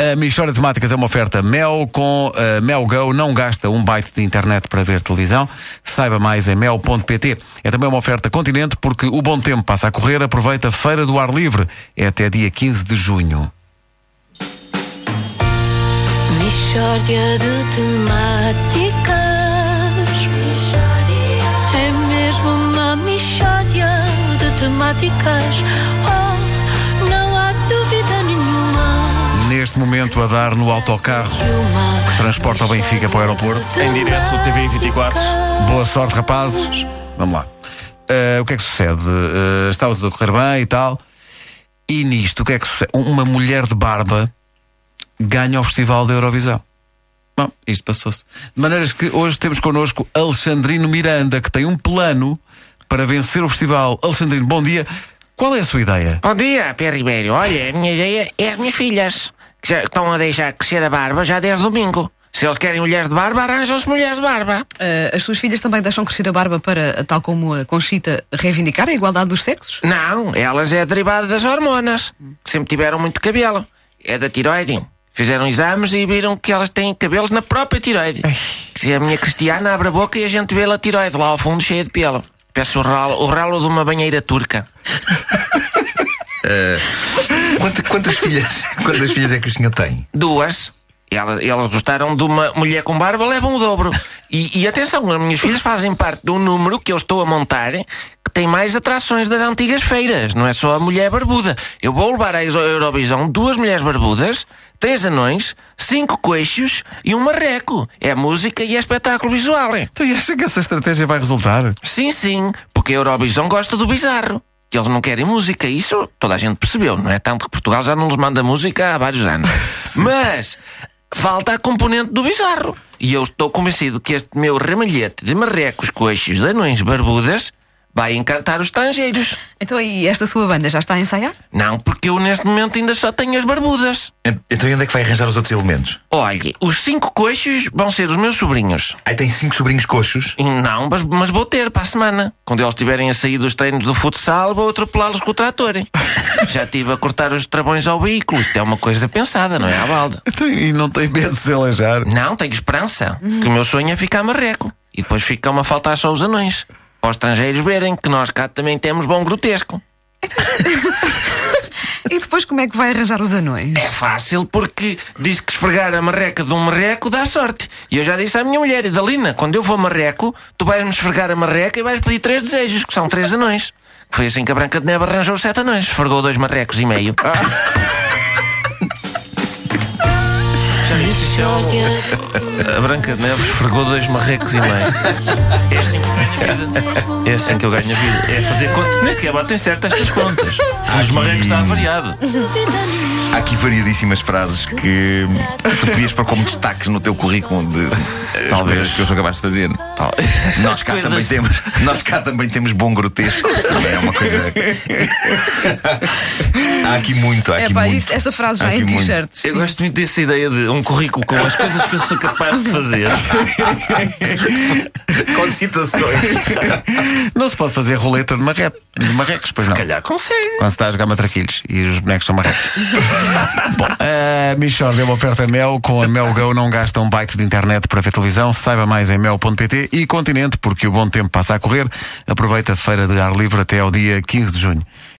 A Michória de Temáticas é uma oferta Mel com a Mel Go. Não gasta um byte de internet para ver televisão. Saiba mais em mel.pt. É também uma oferta Continente porque o bom tempo passa a correr. Aproveita a Feira do Ar Livre. É até dia 15 de junho. Mishória de temáticas É mesmo uma mishória de temáticas Oh, Neste momento a dar no autocarro que transporta o Benfica para o aeroporto. Em direto, TV 24. Boa sorte, rapazes. Vamos lá. Uh, o que é que sucede? Uh, estava tudo a correr bem e tal. E nisto, o que é que sucede? Uma mulher de barba ganha o Festival da Eurovisão. Bom, isto passou-se. De maneiras que hoje temos connosco Alexandrino Miranda, que tem um plano para vencer o festival. Alexandrino, bom dia. Qual é a sua ideia? Bom dia, Pierre Ribeiro. Olha, a minha ideia é as minhas filhas, que estão a deixar crescer a barba já desde domingo. Se eles querem mulheres de barba, arranjam-se mulheres de barba. Ah, as suas filhas também deixam crescer a barba para, tal como a Conchita, reivindicar a igualdade dos sexos? Não, elas é derivada das hormonas, que sempre tiveram muito cabelo. É da tiroide. Fizeram exames e viram que elas têm cabelos na própria tiroide. Se a minha Cristiana abre a boca e a gente vê a tiroide lá ao fundo cheia de pelo. Peço o ralo, o ralo de uma banheira turca. Quantas, quantas filhas, quantas filhas é que o senhor tem? Duas. Elas, elas gostaram de uma mulher com barba, levam o dobro. E, e atenção, as minhas filhas fazem parte de um número que eu estou a montar que tem mais atrações das antigas feiras. Não é só a mulher barbuda. Eu vou levar à Euro- Eurovisão duas mulheres barbudas, três anões, cinco coxos e um marreco. É música e é espetáculo visual. hein? E acha que essa estratégia vai resultar? Sim, sim, porque a Eurovisão gosta do bizarro. Que eles não querem música, isso toda a gente percebeu, não é? Tanto que Portugal já não lhes manda música há vários anos. Mas falta a componente do bizarro. E eu estou convencido que este meu ramalhete de marrecos, coxos, anões, barbudas vai encantar os estrangeiros. Então, e esta sua banda já está a ensaiar? Não, porque eu neste momento ainda só tenho as barbudas. Ent- Então e onde é que vai arranjar os outros elementos? Olhe, os cinco coxos vão ser os meus sobrinhos. Aí tem cinco sobrinhos coxos. E Não, mas, mas vou ter para a semana. Quando eles estiverem a sair dos treinos do futsal, vou atropelá-los com o trator. Já estive a cortar os travões ao veículo. Isto é uma coisa pensada, não é à balda. Então, e não tem medo de se aleijar? Não, tenho esperança. Que o meu sonho é ficar marreco. E depois fica-me a faltar só os anões. Para os estrangeiros verem que nós cá também temos bom grotesco. E depois como é que vai arranjar os anões? É fácil porque diz que esfregar a marreca de um marreco dá sorte. E eu já disse à minha mulher, Idalina, quando eu for marreco, tu vais-me esfregar a marreca e vais pedir três desejos, que são três anões. Foi assim que a Branca de Neve arranjou os sete anões. Esfregou dois marrecos e meio. É A Branca de Neve esfregou dois marrecos e meio. É assim que eu ganho a vida. É assim que eu ganho a vida. É fazer contas. Nem sequer batem certo estas contas. Os marrecos está variado. Há aqui variadíssimas frases que tu podias pôr como destaques no teu currículo de Talvez. talvez que eu sou capaz de fazer. Nós As cá, coisas- também temos, nós cá também temos bom grotesco. É uma coisa. há aqui muito, há É aqui pá, muito. isso- essa frase já Há em aqui muito. t-shirts. Eu gosto muito dessa ideia de um currículo com as coisas que eu sou capaz de fazer. Com citações. Não se pode fazer roleta de, marre... de marrecos, pois não. Se calhar consegue. Quando se está a jogar matraquilhos e os bonecos são marrecos. Bom, a Michord é uma oferta Mel. Com a Mel Go não gasta um byte de internet para ver televisão. Saiba mais em mel.pt e Continente, porque o bom tempo passa a correr. Aproveita a feira de ar livre até ao dia 15 de junho.